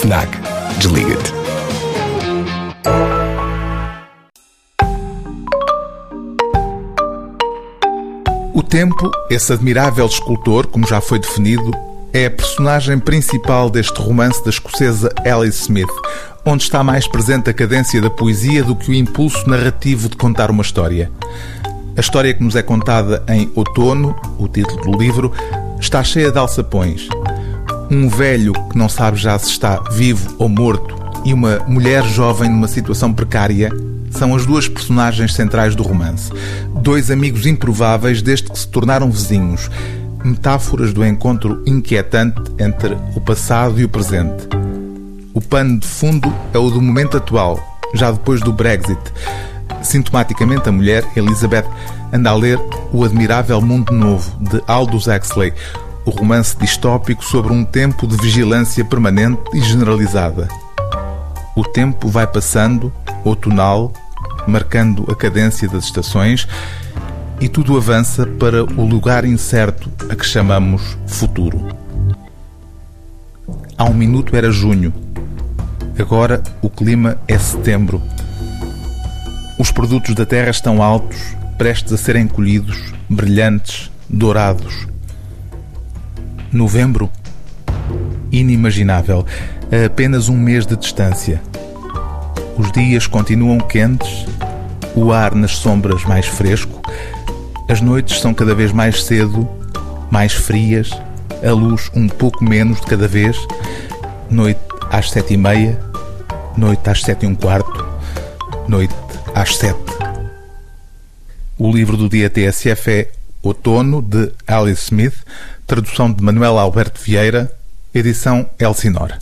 FNAC. Desliga-te. O tempo, esse admirável escultor, como já foi definido, é a personagem principal deste romance da escocesa Alice Smith, onde está mais presente a cadência da poesia do que o impulso narrativo de contar uma história. A história que nos é contada em Outono, o título do livro, está cheia de alçapões. Um velho que não sabe já se está vivo ou morto e uma mulher jovem numa situação precária são as duas personagens centrais do romance. Dois amigos improváveis desde que se tornaram vizinhos. Metáforas do encontro inquietante entre o passado e o presente. O pano de fundo é o do momento atual, já depois do Brexit. Sintomaticamente, a mulher, Elizabeth, anda a ler O Admirável Mundo Novo, de Aldous Huxley, o romance distópico sobre um tempo de vigilância permanente e generalizada. O tempo vai passando, outonal, marcando a cadência das estações, e tudo avança para o lugar incerto a que chamamos futuro. Há um minuto era junho, agora o clima é setembro. Os produtos da terra estão altos, prestes a serem colhidos, brilhantes, dourados. Novembro? Inimaginável, a apenas um mês de distância. Os dias continuam quentes, o ar nas sombras mais fresco, as noites são cada vez mais cedo, mais frias, a luz um pouco menos de cada vez, noite às sete e meia, noite às sete e um quarto, noite às sete. O livro do dia TSF é Outono, de Alice Smith, tradução de Manuel Alberto Vieira, edição Elsinora.